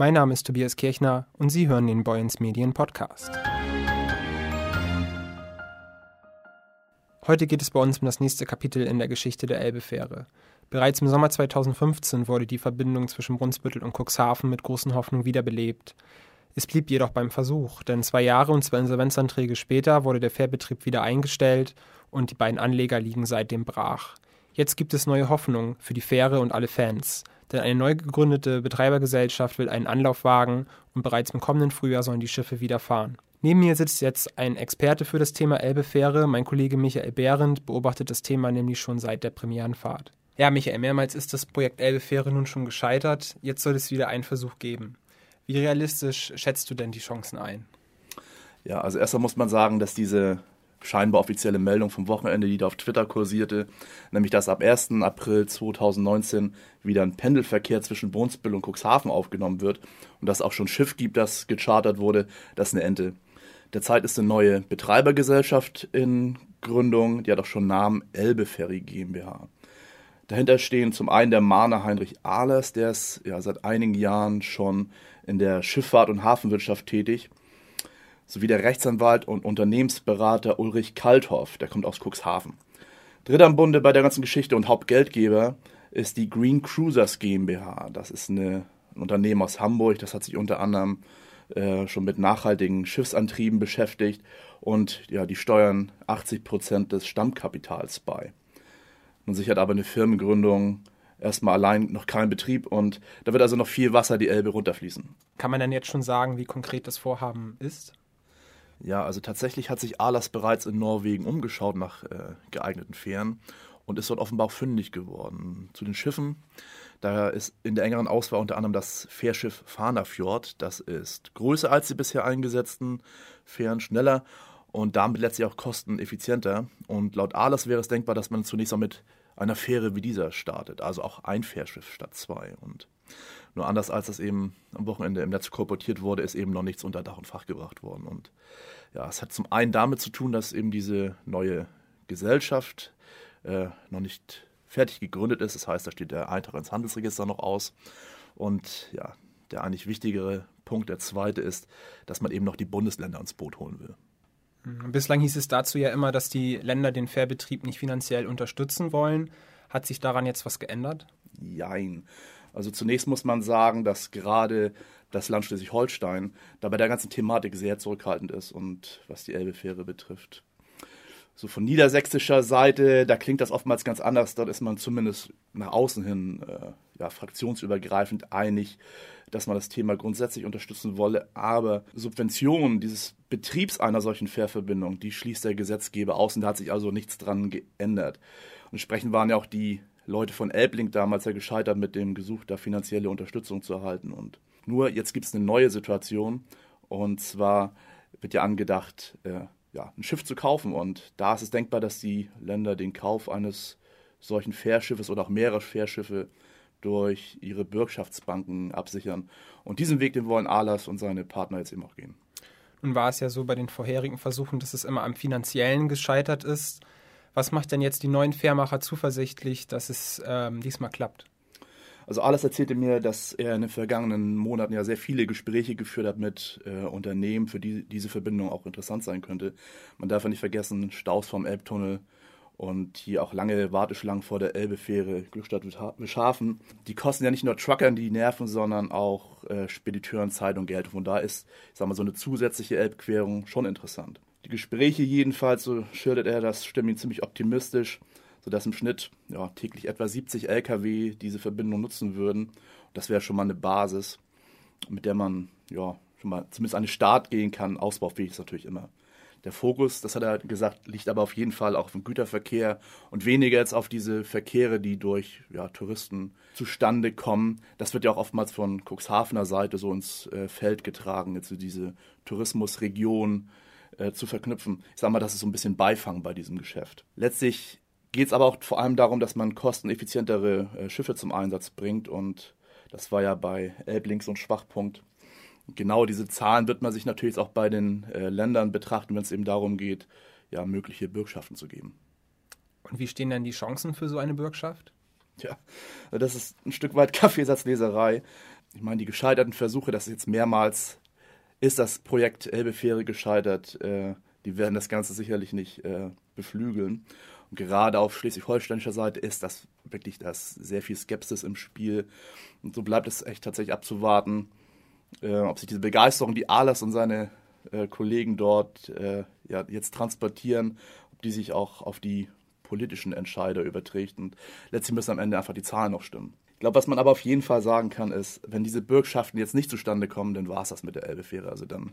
Mein Name ist Tobias Kirchner und Sie hören den Boyens Medien Podcast. Heute geht es bei uns um das nächste Kapitel in der Geschichte der Elbefähre. Bereits im Sommer 2015 wurde die Verbindung zwischen Brunsbüttel und Cuxhaven mit großen Hoffnungen wiederbelebt. Es blieb jedoch beim Versuch, denn zwei Jahre und zwei Insolvenzanträge später wurde der Fährbetrieb wieder eingestellt und die beiden Anleger liegen seitdem brach. Jetzt gibt es neue Hoffnung für die Fähre und alle Fans, denn eine neu gegründete Betreibergesellschaft will einen Anlauf wagen und bereits im kommenden Frühjahr sollen die Schiffe wieder fahren. Neben mir sitzt jetzt ein Experte für das Thema Elbefähre. Mein Kollege Michael Behrendt beobachtet das Thema nämlich schon seit der Premierenfahrt. Ja, Michael, mehrmals ist das Projekt Elbefähre nun schon gescheitert. Jetzt soll es wieder einen Versuch geben. Wie realistisch schätzt du denn die Chancen ein? Ja, also erstmal muss man sagen, dass diese scheinbar offizielle Meldung vom Wochenende, die da auf Twitter kursierte, nämlich dass ab 1. April 2019 wieder ein Pendelverkehr zwischen Brunsbüttel und Cuxhaven aufgenommen wird und dass auch schon ein Schiff gibt, das gechartert wurde, das ist eine Ente. Derzeit ist eine neue Betreibergesellschaft in Gründung, die hat auch schon Namen Elbe Ferry GmbH. Dahinter stehen zum einen der Mahner Heinrich Ahlers, der ist ja seit einigen Jahren schon in der Schifffahrt und Hafenwirtschaft tätig sowie der Rechtsanwalt und Unternehmensberater Ulrich Kalthoff, der kommt aus Cuxhaven. Dritter im Bunde bei der ganzen Geschichte und Hauptgeldgeber ist die Green Cruisers GmbH. Das ist eine, ein Unternehmen aus Hamburg, das hat sich unter anderem äh, schon mit nachhaltigen Schiffsantrieben beschäftigt und ja, die steuern 80 Prozent des Stammkapitals bei. Man sichert aber eine Firmengründung erstmal allein noch kein Betrieb und da wird also noch viel Wasser die Elbe runterfließen. Kann man denn jetzt schon sagen, wie konkret das Vorhaben ist? Ja, also tatsächlich hat sich Alas bereits in Norwegen umgeschaut nach äh, geeigneten Fähren und ist dort offenbar fündig geworden. Zu den Schiffen, da ist in der engeren Auswahl unter anderem das Fährschiff Fanafjord. Das ist größer als die bisher eingesetzten Fähren, schneller und damit letztlich auch kosteneffizienter. Und laut Alas wäre es denkbar, dass man zunächst auch mit einer Fähre wie dieser startet, also auch ein Fährschiff statt zwei. Und nur anders als das eben am Wochenende im Netz kolportiert wurde, ist eben noch nichts unter Dach und Fach gebracht worden. Und ja, es hat zum einen damit zu tun, dass eben diese neue Gesellschaft äh, noch nicht fertig gegründet ist. Das heißt, da steht der Eintrag ins Handelsregister noch aus. Und ja, der eigentlich wichtigere Punkt, der zweite ist, dass man eben noch die Bundesländer ins Boot holen will. Mhm. Bislang hieß es dazu ja immer, dass die Länder den Fährbetrieb nicht finanziell unterstützen wollen. Hat sich daran jetzt was geändert? Jein. Also zunächst muss man sagen, dass gerade das Land Schleswig-Holstein da bei der ganzen Thematik sehr zurückhaltend ist und was die Elbefähre betrifft. So von niedersächsischer Seite, da klingt das oftmals ganz anders. Dort ist man zumindest nach außen hin äh, ja, fraktionsübergreifend einig, dass man das Thema grundsätzlich unterstützen wolle. Aber Subventionen dieses Betriebs einer solchen Fährverbindung, die schließt der Gesetzgeber aus und da hat sich also nichts dran geändert. Entsprechend waren ja auch die Leute von Elblink damals ja gescheitert mit dem Gesuch, da finanzielle Unterstützung zu erhalten. Und nur jetzt gibt es eine neue Situation. Und zwar wird ja angedacht, äh, ja, ein Schiff zu kaufen. Und da ist es denkbar, dass die Länder den Kauf eines solchen Fährschiffes oder auch mehrerer Fährschiffe durch ihre Bürgschaftsbanken absichern. Und diesen Weg, den wollen Alas und seine Partner jetzt eben auch gehen. Nun war es ja so bei den vorherigen Versuchen, dass es immer am finanziellen gescheitert ist. Was macht denn jetzt die neuen Fairmacher zuversichtlich, dass es ähm, diesmal klappt? Also alles erzählte mir, dass er in den vergangenen Monaten ja sehr viele Gespräche geführt hat mit äh, Unternehmen, für die diese Verbindung auch interessant sein könnte. Man darf ja nicht vergessen, Staus vom Elbtunnel und hier auch lange Warteschlangen vor der Elbefähre Glückstadt Wischhafen. Die kosten ja nicht nur Truckern die Nerven, sondern auch äh, Spediteuren Zeit und Geld. Von da ist, ich sag mal, so eine zusätzliche Elbquerung schon interessant. Die Gespräche jedenfalls, so schildert er, das stimmt ihn ziemlich optimistisch, sodass im Schnitt ja, täglich etwa 70 Lkw diese Verbindung nutzen würden. Das wäre schon mal eine Basis, mit der man ja schon mal zumindest an den Start gehen kann. Ausbaufähig ist natürlich immer. Der Fokus, das hat er gesagt, liegt aber auf jeden Fall auch auf dem Güterverkehr und weniger jetzt auf diese Verkehre, die durch ja, Touristen zustande kommen. Das wird ja auch oftmals von Cuxhavener Seite so ins äh, Feld getragen, jetzt so diese Tourismusregion äh, zu verknüpfen. Ich sage mal, das ist so ein bisschen Beifang bei diesem Geschäft. Letztlich geht es aber auch vor allem darum, dass man kosteneffizientere äh, Schiffe zum Einsatz bringt und das war ja bei Elblinks so ein Schwachpunkt. Genau diese Zahlen wird man sich natürlich auch bei den äh, Ländern betrachten, wenn es eben darum geht, ja, mögliche Bürgschaften zu geben. Und wie stehen denn die Chancen für so eine Bürgschaft? Ja, das ist ein Stück weit Kaffeesatzleserei. ich meine, die gescheiterten Versuche, das ist jetzt mehrmals, ist das Projekt Elbefähre gescheitert. Äh, die werden das Ganze sicherlich nicht äh, beflügeln. Und gerade auf schleswig-holsteinischer Seite ist das wirklich das sehr viel Skepsis im Spiel. Und so bleibt es echt tatsächlich abzuwarten, äh, ob sich diese Begeisterung, die Ahlers und seine äh, Kollegen dort äh, ja, jetzt transportieren, ob die sich auch auf die politischen Entscheider überträgt. Und letztlich müssen am Ende einfach die Zahlen noch stimmen. Ich glaube, was man aber auf jeden Fall sagen kann, ist, wenn diese Bürgschaften jetzt nicht zustande kommen, dann war es das mit der Elbefähre. Also dann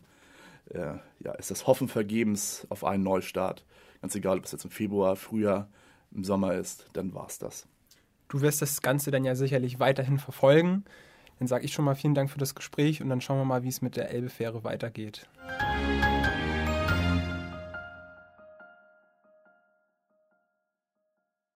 äh, ja, ist das Hoffen vergebens auf einen Neustart. Ganz egal, ob es jetzt im Februar, Frühjahr, im Sommer ist, dann war es das. Du wirst das Ganze dann ja sicherlich weiterhin verfolgen. Dann sage ich schon mal vielen Dank für das Gespräch und dann schauen wir mal, wie es mit der Elbefähre weitergeht.